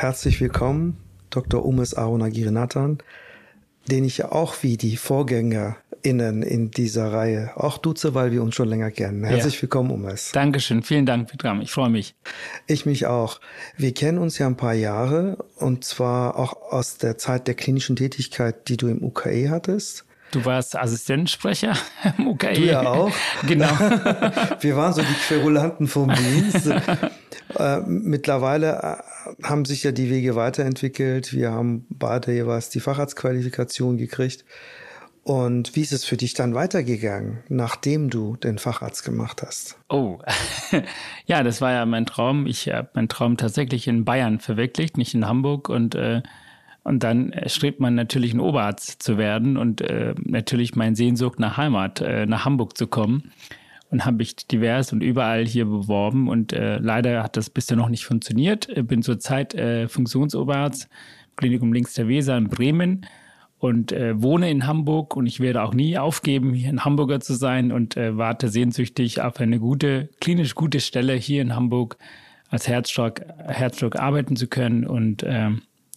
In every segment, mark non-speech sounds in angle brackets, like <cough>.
Herzlich willkommen, Dr. Umes Arunagirinathan, den ich ja auch wie die VorgängerInnen in dieser Reihe auch duze, weil wir uns schon länger kennen. Herzlich ja. willkommen, Umes. Dankeschön, vielen Dank, Vikram. Ich freue mich. Ich mich auch. Wir kennen uns ja ein paar Jahre und zwar auch aus der Zeit der klinischen Tätigkeit, die du im UKE hattest. Du warst Assistenzsprecher <laughs> im UKE. Du ja auch. Genau. <laughs> Wir waren so die Querulanten vom Dienst. <laughs> äh, mittlerweile äh, haben sich ja die Wege weiterentwickelt. Wir haben beide jeweils die Facharztqualifikation gekriegt. Und wie ist es für dich dann weitergegangen, nachdem du den Facharzt gemacht hast? Oh, <laughs> ja, das war ja mein Traum. Ich habe meinen Traum tatsächlich in Bayern verwirklicht, nicht in Hamburg. Und äh, und dann strebt man natürlich ein Oberarzt zu werden und äh, natürlich mein Sehnsucht nach Heimat, äh, nach Hamburg zu kommen. Und habe ich divers und überall hier beworben und äh, leider hat das bisher noch nicht funktioniert. Bin zurzeit äh, Funktionsoberarzt, Klinikum Links der Weser in Bremen und äh, wohne in Hamburg und ich werde auch nie aufgeben, hier ein Hamburger zu sein und äh, warte sehnsüchtig auf eine gute, klinisch gute Stelle hier in Hamburg als Herzstock, Herzstock arbeiten zu können und äh,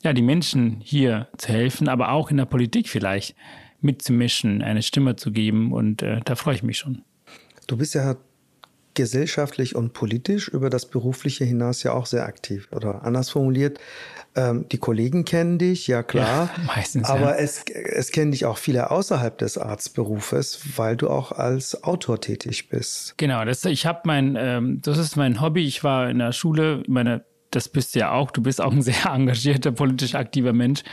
ja, die Menschen hier zu helfen, aber auch in der Politik vielleicht mitzumischen, eine Stimme zu geben. Und äh, da freue ich mich schon. Du bist ja gesellschaftlich und politisch über das Berufliche hinaus ja auch sehr aktiv. Oder anders formuliert, ähm, die Kollegen kennen dich, ja klar. Ja, <laughs> meistens. Aber ja. es, es kennen dich auch viele außerhalb des Arztberufes, weil du auch als Autor tätig bist. Genau, das, ich habe mein, ähm, das ist mein Hobby. Ich war in der Schule, meine das bist du ja auch. Du bist auch ein <laughs> sehr engagierter, politisch aktiver Mensch.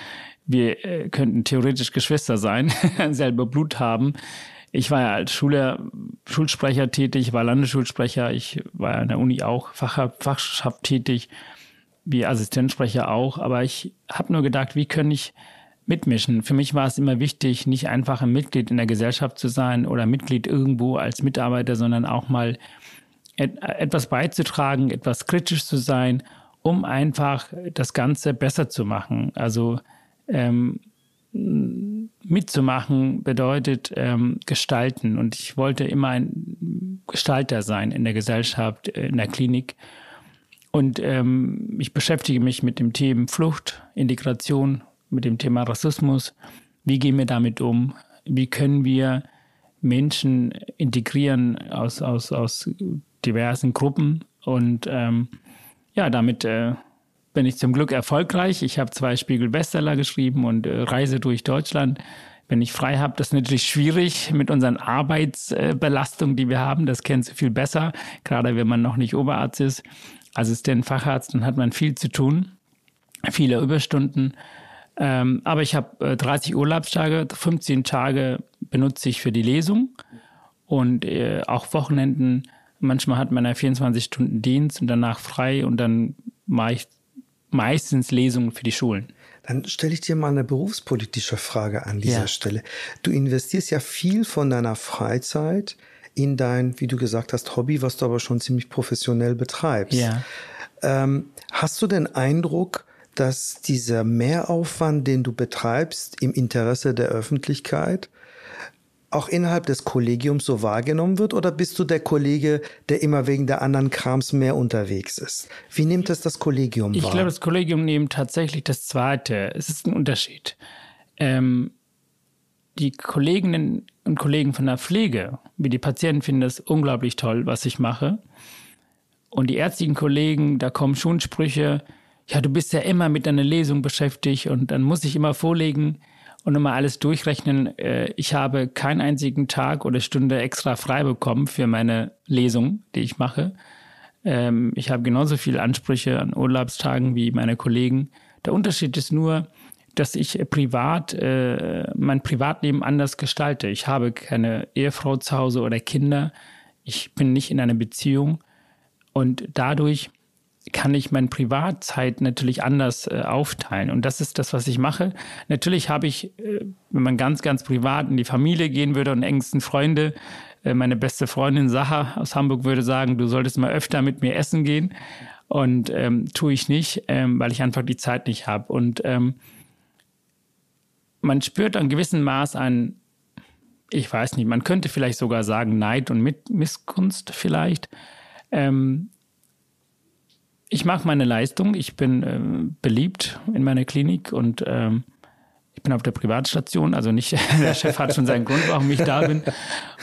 Wir äh, könnten theoretisch Geschwister sein, <laughs> selber Blut haben. Ich war ja als Schule, Schulsprecher tätig, war Landesschulsprecher, ich war an der Uni auch Fach, Fachschaft tätig, wie Assistenzsprecher auch. Aber ich habe nur gedacht, wie kann ich mitmischen? Für mich war es immer wichtig, nicht einfach ein Mitglied in der Gesellschaft zu sein oder Mitglied irgendwo als Mitarbeiter, sondern auch mal etwas beizutragen, etwas kritisch zu sein um einfach das Ganze besser zu machen. Also ähm, mitzumachen bedeutet ähm, gestalten. Und ich wollte immer ein Gestalter sein in der Gesellschaft, in der Klinik. Und ähm, ich beschäftige mich mit dem Thema Flucht, Integration, mit dem Thema Rassismus. Wie gehen wir damit um? Wie können wir Menschen integrieren aus, aus, aus diversen Gruppen? Und ähm, ja, damit äh, bin ich zum Glück erfolgreich. Ich habe zwei Spiegel-Bestseller geschrieben und äh, reise durch Deutschland. Wenn ich frei habe, das ist natürlich schwierig mit unseren Arbeitsbelastungen, die wir haben. Das kennst du viel besser, gerade wenn man noch nicht Oberarzt ist. Assistent, Facharzt, dann hat man viel zu tun, viele Überstunden. Ähm, aber ich habe äh, 30 Urlaubstage, 15 Tage benutze ich für die Lesung und äh, auch Wochenenden Manchmal hat man ja 24 Stunden Dienst und danach frei und dann mache ich meistens Lesungen für die Schulen. Dann stelle ich dir mal eine berufspolitische Frage an dieser ja. Stelle. Du investierst ja viel von deiner Freizeit in dein, wie du gesagt hast, Hobby, was du aber schon ziemlich professionell betreibst. Ja. Ähm, hast du den Eindruck, dass dieser Mehraufwand, den du betreibst, im Interesse der Öffentlichkeit auch innerhalb des Kollegiums so wahrgenommen wird? Oder bist du der Kollege, der immer wegen der anderen Krams mehr unterwegs ist? Wie nimmt es das Kollegium ich wahr? Ich glaube, das Kollegium nimmt tatsächlich das Zweite. Es ist ein Unterschied. Ähm, die Kolleginnen und Kollegen von der Pflege, wie die Patienten, finden das unglaublich toll, was ich mache. Und die ärztlichen Kollegen, da kommen schon Sprüche, ja, du bist ja immer mit deiner Lesung beschäftigt und dann muss ich immer vorlegen, und nochmal alles durchrechnen. Äh, ich habe keinen einzigen Tag oder Stunde extra frei bekommen für meine Lesung, die ich mache. Ähm, ich habe genauso viele Ansprüche an Urlaubstagen wie meine Kollegen. Der Unterschied ist nur, dass ich privat äh, mein Privatleben anders gestalte. Ich habe keine Ehefrau zu Hause oder Kinder. Ich bin nicht in einer Beziehung und dadurch kann ich meine Privatzeit natürlich anders äh, aufteilen. Und das ist das, was ich mache. Natürlich habe ich, äh, wenn man ganz, ganz privat in die Familie gehen würde und engsten Freunde, äh, meine beste Freundin Sacha aus Hamburg würde sagen, du solltest mal öfter mit mir essen gehen. Und ähm, tue ich nicht, ähm, weil ich einfach die Zeit nicht habe. Und ähm, man spürt ein gewissen Maß an, ich weiß nicht, man könnte vielleicht sogar sagen Neid und Missgunst vielleicht. Ähm, ich mache meine Leistung. Ich bin äh, beliebt in meiner Klinik und ähm, ich bin auf der Privatstation, also nicht, <laughs> der Chef hat schon seinen Grund, warum ich da bin.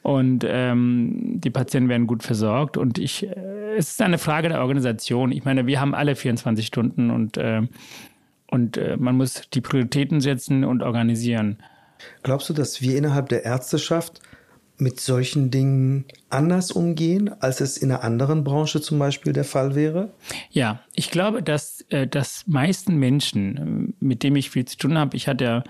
Und ähm, die Patienten werden gut versorgt. Und ich, äh, es ist eine Frage der Organisation. Ich meine, wir haben alle 24 Stunden und, äh, und äh, man muss die Prioritäten setzen und organisieren. Glaubst du, dass wir innerhalb der Ärzteschaft mit solchen Dingen anders umgehen, als es in einer anderen Branche zum Beispiel der Fall wäre? Ja, ich glaube, dass, äh, dass meisten Menschen, äh, mit denen ich viel zu tun habe, ich hatte ja,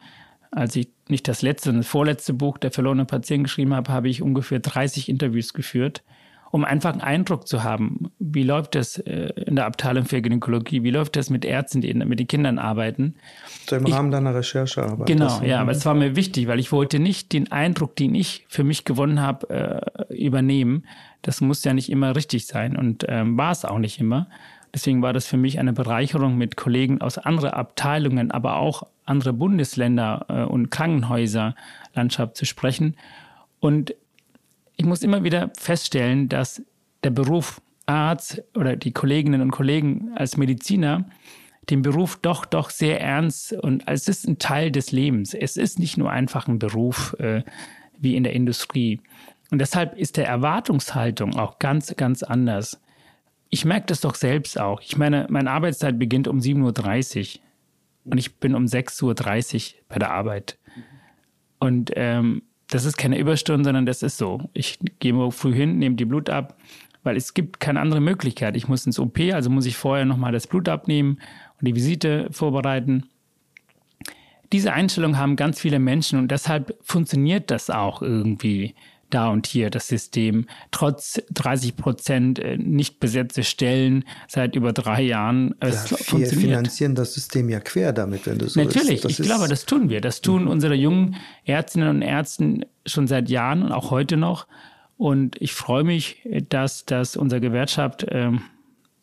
als ich nicht das letzte, das vorletzte Buch, der verlorene Patient geschrieben habe, habe ich ungefähr 30 Interviews geführt um einfach einen Eindruck zu haben, wie läuft das äh, in der Abteilung für Gynäkologie, wie läuft das mit Ärzten, die mit den Kindern arbeiten. So im ich, Rahmen deiner Recherchearbeit. Genau, ja, aber es war mir wichtig, weil ich wollte nicht den Eindruck, den ich für mich gewonnen habe, äh, übernehmen. Das muss ja nicht immer richtig sein und ähm, war es auch nicht immer. Deswegen war das für mich eine Bereicherung, mit Kollegen aus anderen Abteilungen, aber auch andere Bundesländer äh, und Krankenhäuserlandschaft zu sprechen. Und ich muss immer wieder feststellen, dass der Beruf Arzt oder die Kolleginnen und Kollegen als Mediziner den Beruf doch doch sehr ernst und es ist ein Teil des Lebens. Es ist nicht nur einfach ein Beruf äh, wie in der Industrie. Und deshalb ist der Erwartungshaltung auch ganz, ganz anders. Ich merke das doch selbst auch. Ich meine, meine Arbeitszeit beginnt um 7.30 Uhr und ich bin um 6.30 Uhr bei der Arbeit. Und ähm, das ist keine Überstunde, sondern das ist so. Ich gehe früh hin, nehme die Blut ab, weil es gibt keine andere Möglichkeit. Ich muss ins OP, also muss ich vorher nochmal das Blut abnehmen und die Visite vorbereiten. Diese Einstellung haben ganz viele Menschen und deshalb funktioniert das auch irgendwie da und hier das System, trotz 30 Prozent äh, nicht besetzte Stellen seit über drei Jahren. Äh, es ja, wir finanzieren das System ja quer damit, wenn du so Natürlich, ich glaube, das tun wir. Das tun mhm. unsere jungen Ärztinnen und Ärzte schon seit Jahren und auch heute noch. Und ich freue mich, dass, dass unsere Gewerkschaft äh,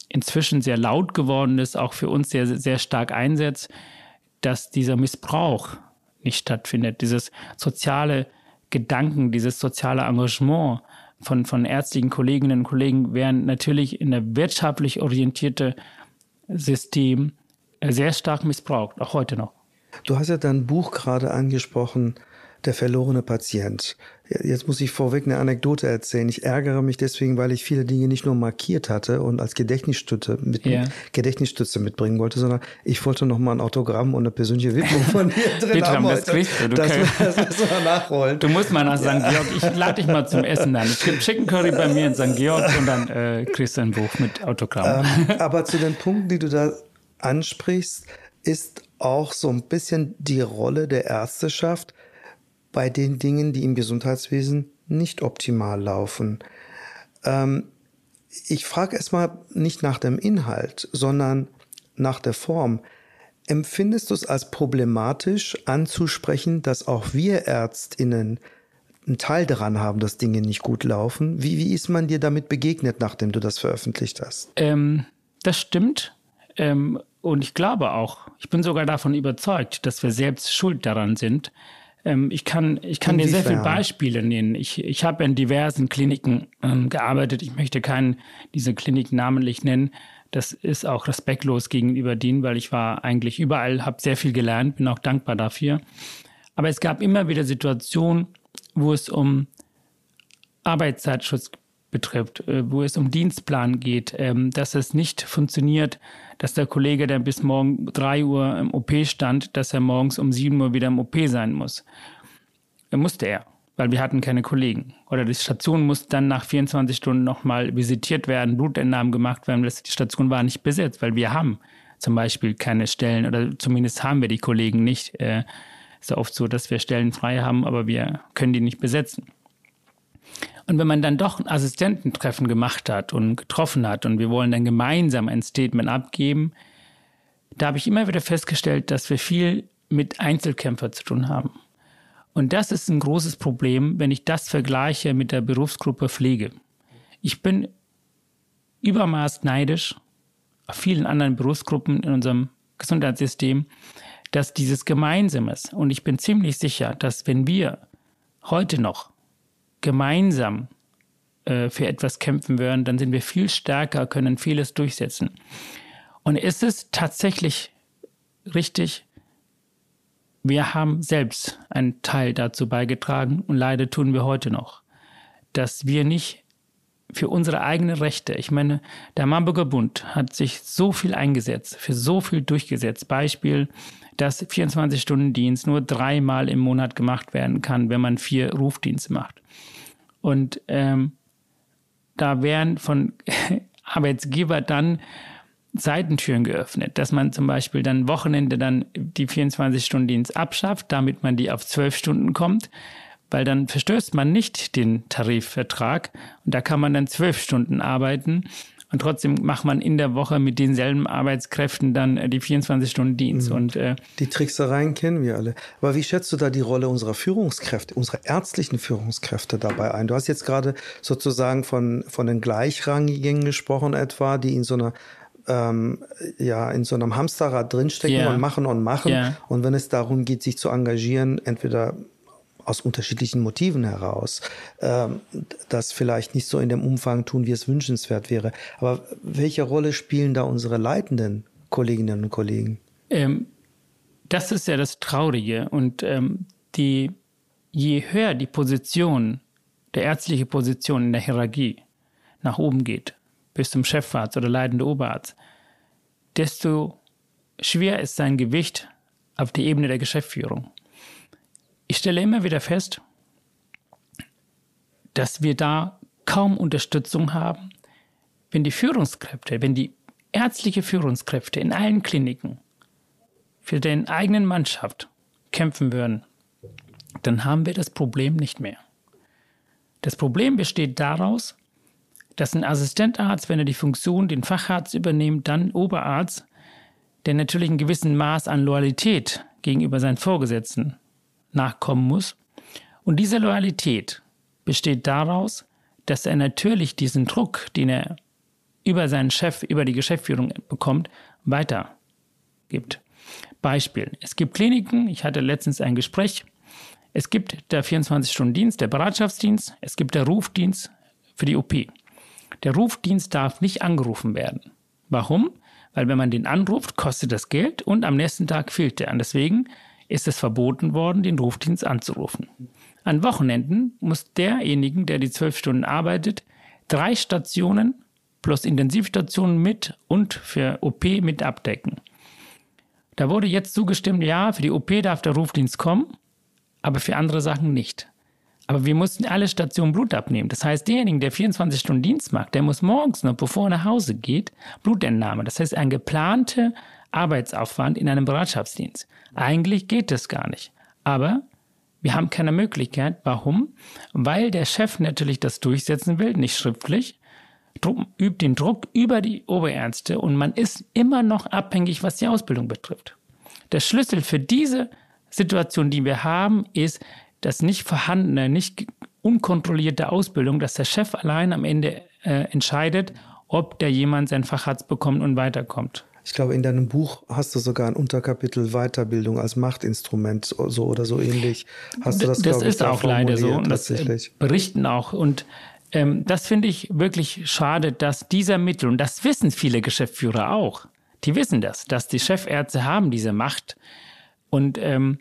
inzwischen sehr laut geworden ist, auch für uns sehr, sehr stark einsetzt, dass dieser Missbrauch nicht stattfindet, dieses soziale Gedanken, dieses soziale Engagement von, von ärztlichen Kolleginnen und Kollegen werden natürlich in der wirtschaftlich orientierte System sehr stark missbraucht, auch heute noch. Du hast ja dein Buch gerade angesprochen, Der verlorene Patient. Jetzt muss ich vorweg eine Anekdote erzählen. Ich ärgere mich deswegen, weil ich viele Dinge nicht nur markiert hatte und als Gedächtnisstütze, mit, yeah. Gedächtnisstütze mitbringen wollte, sondern ich wollte noch mal ein Autogramm und eine persönliche Widmung von <laughs> dir drin haben. Das, kriegst du. du das, <laughs> das müssen wir nachholen. Du musst mal nach St. Georg. Ich lade dich mal zum Essen dann. Es gibt Chicken Curry bei mir in St. Georg und dann äh, kriegst du ein Buch mit Autogramm. Ähm, aber zu den Punkten, die du da ansprichst, ist auch so ein bisschen die Rolle der Ärzteschaft, bei den Dingen, die im Gesundheitswesen nicht optimal laufen. Ähm, ich frage erstmal nicht nach dem Inhalt, sondern nach der Form. Empfindest du es als problematisch anzusprechen, dass auch wir Ärztinnen einen Teil daran haben, dass Dinge nicht gut laufen? Wie, wie ist man dir damit begegnet, nachdem du das veröffentlicht hast? Ähm, das stimmt. Ähm, und ich glaube auch, ich bin sogar davon überzeugt, dass wir selbst schuld daran sind, ähm, ich kann, ich kann dir sehr viele Beispiele nennen. Ich, ich habe in diversen Kliniken ähm, gearbeitet. Ich möchte keinen diese Klinik namentlich nennen. Das ist auch respektlos gegenüber denen, weil ich war eigentlich überall, habe sehr viel gelernt, bin auch dankbar dafür. Aber es gab immer wieder Situationen, wo es um Arbeitszeitschutz betrifft, äh, wo es um Dienstplan geht, ähm, dass es nicht funktioniert, dass der Kollege, der bis morgen drei Uhr im OP stand, dass er morgens um sieben Uhr wieder im OP sein muss. Er musste er, weil wir hatten keine Kollegen. Oder die Station musste dann nach 24 Stunden nochmal visitiert werden, Blutentnahmen gemacht werden. Die Station war nicht besetzt, weil wir haben zum Beispiel keine Stellen oder zumindest haben wir die Kollegen nicht. Äh, ist oft so, dass wir Stellen frei haben, aber wir können die nicht besetzen. Und wenn man dann doch ein Assistententreffen gemacht hat und getroffen hat und wir wollen dann gemeinsam ein Statement abgeben, da habe ich immer wieder festgestellt, dass wir viel mit Einzelkämpfer zu tun haben. Und das ist ein großes Problem, wenn ich das vergleiche mit der Berufsgruppe Pflege. Ich bin übermaß neidisch auf vielen anderen Berufsgruppen in unserem Gesundheitssystem, dass dieses Gemeinsames, und ich bin ziemlich sicher, dass wenn wir heute noch gemeinsam äh, für etwas kämpfen würden, dann sind wir viel stärker, können vieles durchsetzen. Und ist es tatsächlich richtig, wir haben selbst einen Teil dazu beigetragen und leider tun wir heute noch, dass wir nicht für unsere eigenen Rechte, ich meine, der Marburger Bund hat sich so viel eingesetzt, für so viel durchgesetzt. Beispiel, dass 24-Stunden-Dienst nur dreimal im Monat gemacht werden kann, wenn man vier Rufdienste macht. Und ähm, da werden von <laughs> Arbeitsgeber dann Seitentüren geöffnet, dass man zum Beispiel dann Wochenende dann die 24-Stunden-Dienst abschafft, damit man die auf zwölf Stunden kommt, weil dann verstößt man nicht den Tarifvertrag und da kann man dann zwölf Stunden arbeiten und trotzdem macht man in der Woche mit denselben Arbeitskräften dann äh, die 24 Stunden Dienst. Mhm. Und, äh, die Tricksereien kennen wir alle. Aber wie schätzt du da die Rolle unserer Führungskräfte, unserer ärztlichen Führungskräfte dabei ein? Du hast jetzt gerade sozusagen von, von den Gleichrangigen gesprochen etwa, die in so einer ähm, ja in so einem Hamsterrad drinstecken yeah. und machen und machen. Yeah. Und wenn es darum geht, sich zu engagieren, entweder aus unterschiedlichen Motiven heraus, ähm, das vielleicht nicht so in dem Umfang tun, wie es wünschenswert wäre. Aber welche Rolle spielen da unsere leitenden Kolleginnen und Kollegen? Ähm, das ist ja das Traurige. Und ähm, die, je höher die Position, der ärztliche Position in der Hierarchie nach oben geht, bis zum Chefarzt oder leitende Oberarzt, desto schwer ist sein Gewicht auf die Ebene der Geschäftsführung. Ich stelle immer wieder fest, dass wir da kaum Unterstützung haben, wenn die Führungskräfte, wenn die ärztliche Führungskräfte in allen Kliniken für den eigenen Mannschaft kämpfen würden, dann haben wir das Problem nicht mehr. Das Problem besteht daraus, dass ein Assistentarzt, wenn er die Funktion, den Facharzt übernimmt, dann Oberarzt, der natürlich ein gewissen Maß an Loyalität gegenüber seinen Vorgesetzten nachkommen muss. Und diese Loyalität besteht daraus, dass er natürlich diesen Druck, den er über seinen Chef, über die Geschäftsführung bekommt, weitergibt. Beispiel. Es gibt Kliniken, ich hatte letztens ein Gespräch, es gibt der 24-Stunden-Dienst, der Bereitschaftsdienst, es gibt der Rufdienst für die OP. Der Rufdienst darf nicht angerufen werden. Warum? Weil wenn man den anruft, kostet das Geld und am nächsten Tag fehlt der. Und deswegen ist es verboten worden, den Rufdienst anzurufen. An Wochenenden muss derjenigen, der die zwölf Stunden arbeitet, drei Stationen plus Intensivstationen mit und für OP mit abdecken. Da wurde jetzt zugestimmt, ja, für die OP darf der Rufdienst kommen, aber für andere Sachen nicht. Aber wir mussten alle Stationen Blut abnehmen. Das heißt, derjenige, der 24 Stunden Dienst macht, der muss morgens noch, bevor er nach Hause geht, Blutentnahme. Das heißt, ein geplanter Arbeitsaufwand in einem Bereitschaftsdienst. Eigentlich geht das gar nicht. Aber wir haben keine Möglichkeit. Warum? Weil der Chef natürlich das durchsetzen will, nicht schriftlich, übt den Druck über die Oberärzte und man ist immer noch abhängig, was die Ausbildung betrifft. Der Schlüssel für diese Situation, die wir haben, ist, das nicht vorhandene, nicht unkontrollierte Ausbildung, dass der Chef allein am Ende äh, entscheidet, ob der jemand sein Facharzt bekommt und weiterkommt. Ich glaube, in deinem Buch hast du sogar ein Unterkapitel Weiterbildung als Machtinstrument so oder so ähnlich. Hast du das, das ist auch leider so und das äh, berichten auch und ähm, das finde ich wirklich schade, dass dieser Mittel und das wissen viele Geschäftsführer auch. Die wissen das, dass die Chefärzte haben diese Macht und ähm,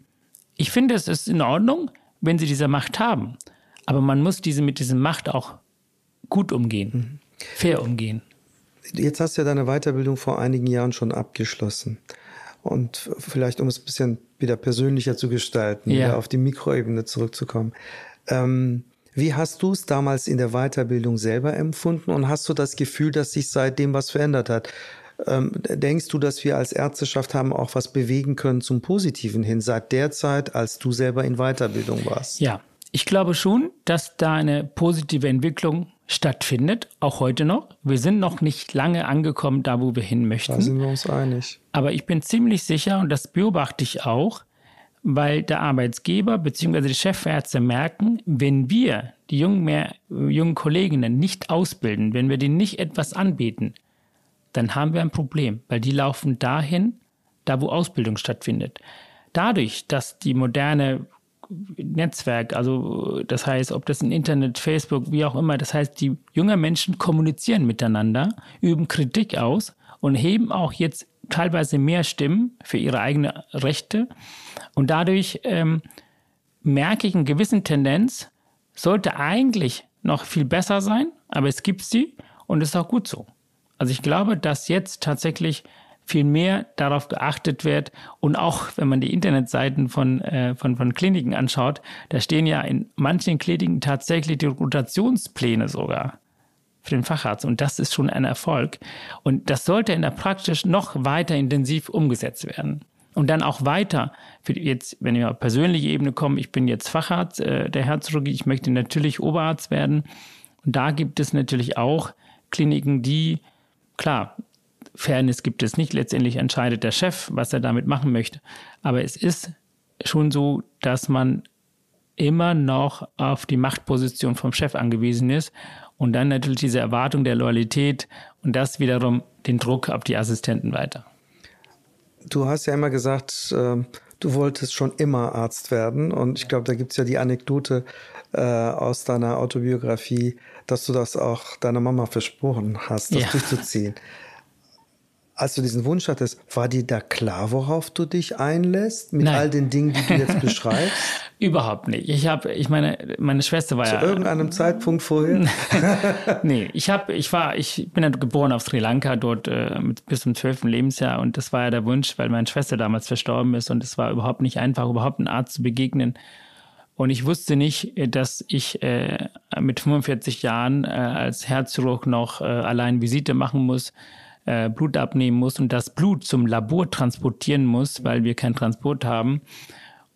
ich finde, es ist in Ordnung, wenn sie diese Macht haben. Aber man muss diese mit dieser Macht auch gut umgehen, mhm. fair umgehen. Jetzt hast du ja deine Weiterbildung vor einigen Jahren schon abgeschlossen. Und vielleicht, um es ein bisschen wieder persönlicher zu gestalten, ja. wieder auf die Mikroebene zurückzukommen. Ähm, wie hast du es damals in der Weiterbildung selber empfunden und hast du das Gefühl, dass sich seitdem was verändert hat? Ähm, denkst du, dass wir als Ärzteschaft haben auch was bewegen können zum Positiven hin, seit der Zeit, als du selber in Weiterbildung warst? Ja, ich glaube schon, dass da eine positive Entwicklung stattfindet, auch heute noch. Wir sind noch nicht lange angekommen, da wo wir hin möchten. Da sind wir uns einig. Aber ich bin ziemlich sicher, und das beobachte ich auch, weil der Arbeitsgeber bzw. die Chefärzte merken, wenn wir die jungen, mehr, jungen Kolleginnen nicht ausbilden, wenn wir denen nicht etwas anbieten, dann haben wir ein Problem, weil die laufen dahin, da wo Ausbildung stattfindet. Dadurch, dass die moderne Netzwerk, also das heißt, ob das ein Internet, Facebook, wie auch immer, das heißt, die jungen Menschen kommunizieren miteinander, üben Kritik aus und heben auch jetzt teilweise mehr Stimmen für ihre eigenen Rechte. Und dadurch ähm, merke ich eine gewisse Tendenz, sollte eigentlich noch viel besser sein, aber es gibt sie und es ist auch gut so. Also ich glaube, dass jetzt tatsächlich viel mehr darauf geachtet wird und auch wenn man die Internetseiten von, äh, von, von Kliniken anschaut, da stehen ja in manchen Kliniken tatsächlich die Rotationspläne sogar für den Facharzt und das ist schon ein Erfolg und das sollte in der Praxis noch weiter intensiv umgesetzt werden. Und dann auch weiter, für jetzt, wenn wir auf persönliche Ebene kommen, ich bin jetzt Facharzt äh, der Herzchirurgie, ich möchte natürlich Oberarzt werden. Und da gibt es natürlich auch Kliniken, die, klar, Fairness gibt es nicht. Letztendlich entscheidet der Chef, was er damit machen möchte. Aber es ist schon so, dass man immer noch auf die Machtposition vom Chef angewiesen ist und dann natürlich diese Erwartung der Loyalität und das wiederum den Druck auf die Assistenten weiter. Du hast ja immer gesagt, äh, du wolltest schon immer Arzt werden und ich glaube, da gibt es ja die Anekdote äh, aus deiner Autobiografie, dass du das auch deiner Mama versprochen hast, das ja. durchzuziehen als du diesen Wunsch hattest, war dir da klar, worauf du dich einlässt mit Nein. all den Dingen, die du jetzt <laughs> beschreibst? Überhaupt nicht. Ich habe, ich meine, meine Schwester war Zu ja. Zu irgendeinem Zeitpunkt vorher? <laughs> nee, ich habe, ich war, ich bin ja geboren auf Sri Lanka dort äh, bis zum zwölften Lebensjahr und das war ja der Wunsch, weil meine Schwester damals verstorben ist und es war überhaupt nicht einfach, überhaupt einem Arzt zu begegnen. Und ich wusste nicht, dass ich äh, mit 45 Jahren äh, als Herzchirurg noch äh, allein Visite machen muss äh, Blut abnehmen muss und das Blut zum Labor transportieren muss, weil wir keinen Transport haben.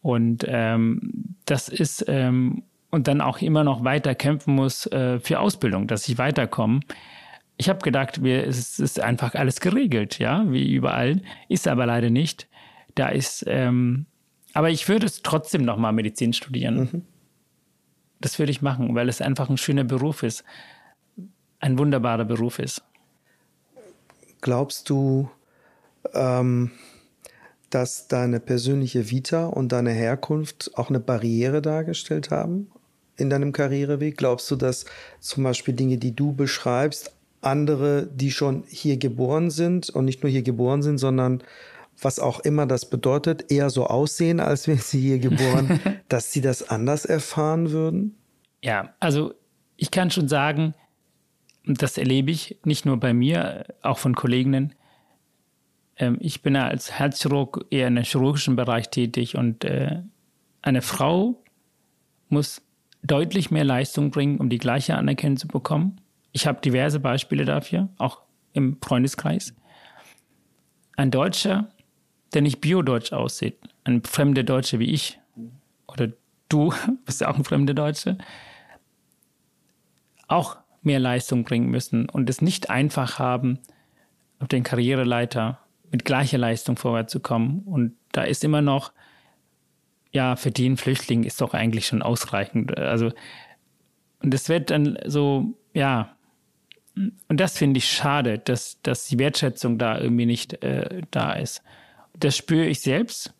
Und ähm, das ist ähm, und dann auch immer noch weiter kämpfen muss äh, für Ausbildung, dass ich weiterkomme. Ich habe gedacht, wir, es ist einfach alles geregelt, ja, wie überall, ist aber leider nicht. Da ist, ähm, aber ich würde es trotzdem nochmal Medizin studieren. Mhm. Das würde ich machen, weil es einfach ein schöner Beruf ist, ein wunderbarer Beruf ist. Glaubst du, ähm, dass deine persönliche Vita und deine Herkunft auch eine Barriere dargestellt haben in deinem Karriereweg? Glaubst du, dass zum Beispiel Dinge, die du beschreibst, andere, die schon hier geboren sind und nicht nur hier geboren sind, sondern was auch immer das bedeutet, eher so aussehen, als wären sie hier geboren, <laughs> dass sie das anders erfahren würden? Ja, also ich kann schon sagen, das erlebe ich nicht nur bei mir, auch von Kolleginnen. Ähm, ich bin als Herzchirurg eher in im chirurgischen Bereich tätig und äh, eine Frau muss deutlich mehr Leistung bringen, um die gleiche Anerkennung zu bekommen. Ich habe diverse Beispiele dafür, auch im Freundeskreis. Ein Deutscher, der nicht biodeutsch aussieht, ein fremder Deutscher wie ich oder du <laughs> bist ja auch ein fremder Deutscher, auch mehr Leistung bringen müssen und es nicht einfach haben, auf den Karriereleiter mit gleicher Leistung vorwärts zu kommen. Und da ist immer noch, ja, für den Flüchtling ist doch eigentlich schon ausreichend. Also, und es wird dann so, ja, und das finde ich schade, dass, dass die Wertschätzung da irgendwie nicht äh, da ist. Das spüre ich selbst,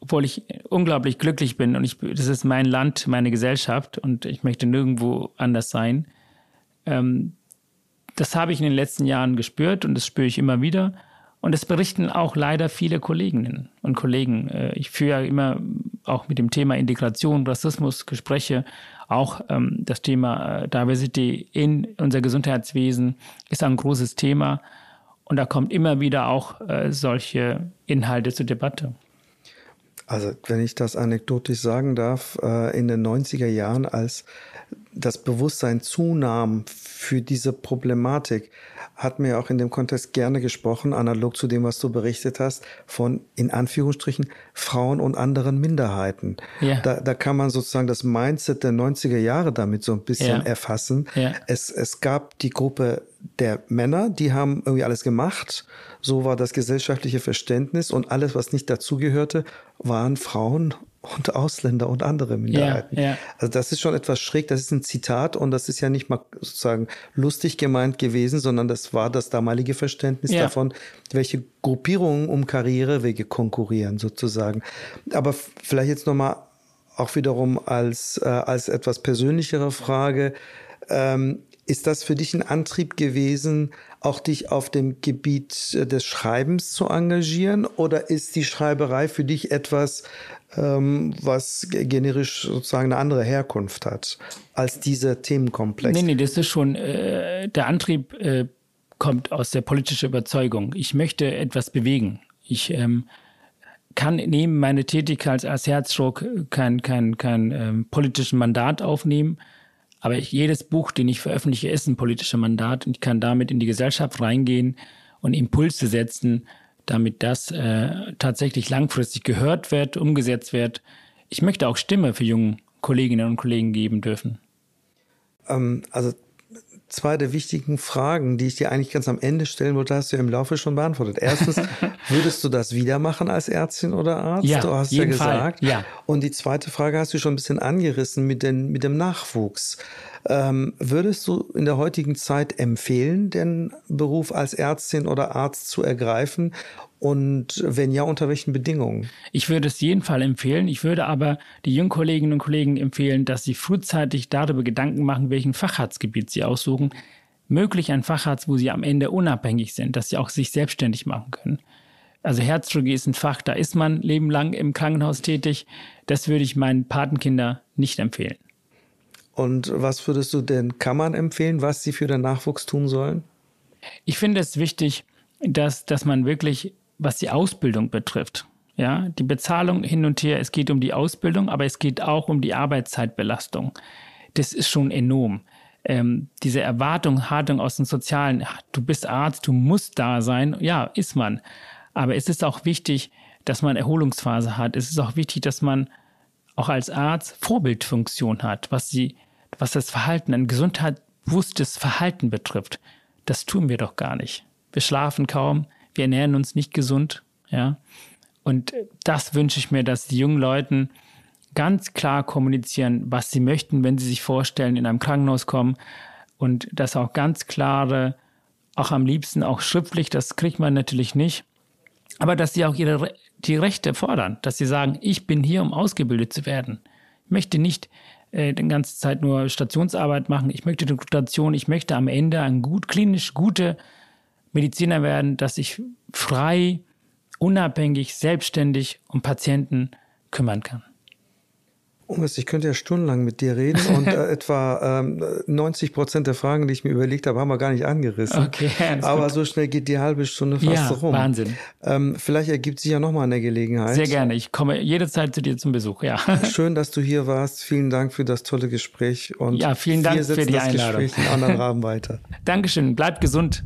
obwohl ich unglaublich glücklich bin und ich, das ist mein Land, meine Gesellschaft und ich möchte nirgendwo anders sein. Ähm, das habe ich in den letzten Jahren gespürt und das spüre ich immer wieder. Und das berichten auch leider viele Kolleginnen und Kollegen. Äh, ich führe ja immer auch mit dem Thema Integration, Rassismus Gespräche. Auch ähm, das Thema äh, Diversity in unser Gesundheitswesen ist ein großes Thema. Und da kommt immer wieder auch äh, solche Inhalte zur Debatte. Also, wenn ich das anekdotisch sagen darf, äh, in den 90er Jahren, als das Bewusstsein zunahm für diese Problematik, hat mir auch in dem Kontext gerne gesprochen, analog zu dem, was du berichtet hast, von in Anführungsstrichen Frauen und anderen Minderheiten. Ja. Da, da kann man sozusagen das Mindset der 90er Jahre damit so ein bisschen ja. erfassen. Ja. Es, es gab die Gruppe der Männer, die haben irgendwie alles gemacht. So war das gesellschaftliche Verständnis und alles, was nicht dazugehörte, waren Frauen und Ausländer und andere Minderheiten. Ja, ja. Also das ist schon etwas schräg. Das ist ein Zitat und das ist ja nicht mal sozusagen lustig gemeint gewesen, sondern das war das damalige Verständnis ja. davon, welche Gruppierungen um Karrierewege konkurrieren sozusagen. Aber vielleicht jetzt nochmal auch wiederum als, äh, als etwas persönlichere Frage. Ähm, Ist das für dich ein Antrieb gewesen, auch dich auf dem Gebiet äh, des Schreibens zu engagieren? Oder ist die Schreiberei für dich etwas, ähm, was generisch sozusagen eine andere Herkunft hat als dieser Themenkomplex? Nee, nee, das ist schon, äh, der Antrieb äh, kommt aus der politischen Überzeugung. Ich möchte etwas bewegen. Ich ähm, kann neben meiner Tätigkeit als Herzdruck kein, kein, kein ähm, politisches Mandat aufnehmen aber ich, jedes Buch, den ich veröffentliche, ist ein politischer Mandat und ich kann damit in die Gesellschaft reingehen und Impulse setzen, damit das äh, tatsächlich langfristig gehört wird, umgesetzt wird. Ich möchte auch Stimme für junge Kolleginnen und Kollegen geben dürfen. Ähm, also zwei der wichtigen Fragen, die ich dir eigentlich ganz am Ende stellen wollte, hast du ja im Laufe schon beantwortet. Erstens, <laughs> würdest du das wieder machen als Ärztin oder Arzt? Ja, du hast ja gesagt. Fall, ja. Und die zweite Frage hast du schon ein bisschen angerissen mit, den, mit dem Nachwuchs. Ähm, würdest du in der heutigen Zeit empfehlen, den Beruf als Ärztin oder Arzt zu ergreifen? Und wenn ja, unter welchen Bedingungen? Ich würde es jeden Fall empfehlen. Ich würde aber die jungen Kolleginnen und Kollegen empfehlen, dass sie frühzeitig darüber Gedanken machen, welchen Facharztgebiet sie aussuchen. Möglich ein Facharzt, wo sie am Ende unabhängig sind, dass sie auch sich selbstständig machen können. Also Herzchirurgie ist ein Fach, da ist man lebenlang im Krankenhaus tätig. Das würde ich meinen Patenkinder nicht empfehlen. Und was würdest du den Kammern empfehlen, was sie für den Nachwuchs tun sollen? Ich finde es wichtig, dass, dass man wirklich was die Ausbildung betrifft. Ja, die Bezahlung hin und her, es geht um die Ausbildung, aber es geht auch um die Arbeitszeitbelastung. Das ist schon enorm. Ähm, diese Erwartung, Hartung aus dem Sozialen, ach, du bist Arzt, du musst da sein, ja, ist man. Aber es ist auch wichtig, dass man Erholungsphase hat. Es ist auch wichtig, dass man auch als Arzt Vorbildfunktion hat, was die, was das Verhalten, ein gesundheitsbewusstes Verhalten betrifft. Das tun wir doch gar nicht. Wir schlafen kaum, wir ernähren uns nicht gesund, ja. Und das wünsche ich mir, dass die jungen Leuten ganz klar kommunizieren, was sie möchten, wenn sie sich vorstellen, in einem Krankenhaus kommen und das auch ganz klare, auch am liebsten auch schriftlich, das kriegt man natürlich nicht, aber dass sie auch ihre die Rechte fordern, dass sie sagen, ich bin hier, um ausgebildet zu werden. Ich möchte nicht äh, die ganze Zeit nur Stationsarbeit machen. Ich möchte die Rotation, ich möchte am Ende ein gut klinisch gute Mediziner werden, dass ich frei, unabhängig, selbstständig um Patienten kümmern kann. Unges, ich könnte ja stundenlang mit dir reden und äh, <laughs> etwa ähm, 90 Prozent der Fragen, die ich mir überlegt habe, haben wir gar nicht angerissen. Okay, <laughs> Aber gut. so schnell geht die halbe Stunde fast ja, rum. Wahnsinn. Ähm, vielleicht ergibt sich ja nochmal eine Gelegenheit. Sehr gerne. Ich komme jederzeit zu dir zum Besuch, ja. <laughs> Schön, dass du hier warst. Vielen Dank für das tolle Gespräch. Und ja, vielen Dank für die das Einladung. Gespräch in anderen Rahmen weiter. Dankeschön. Bleibt gesund.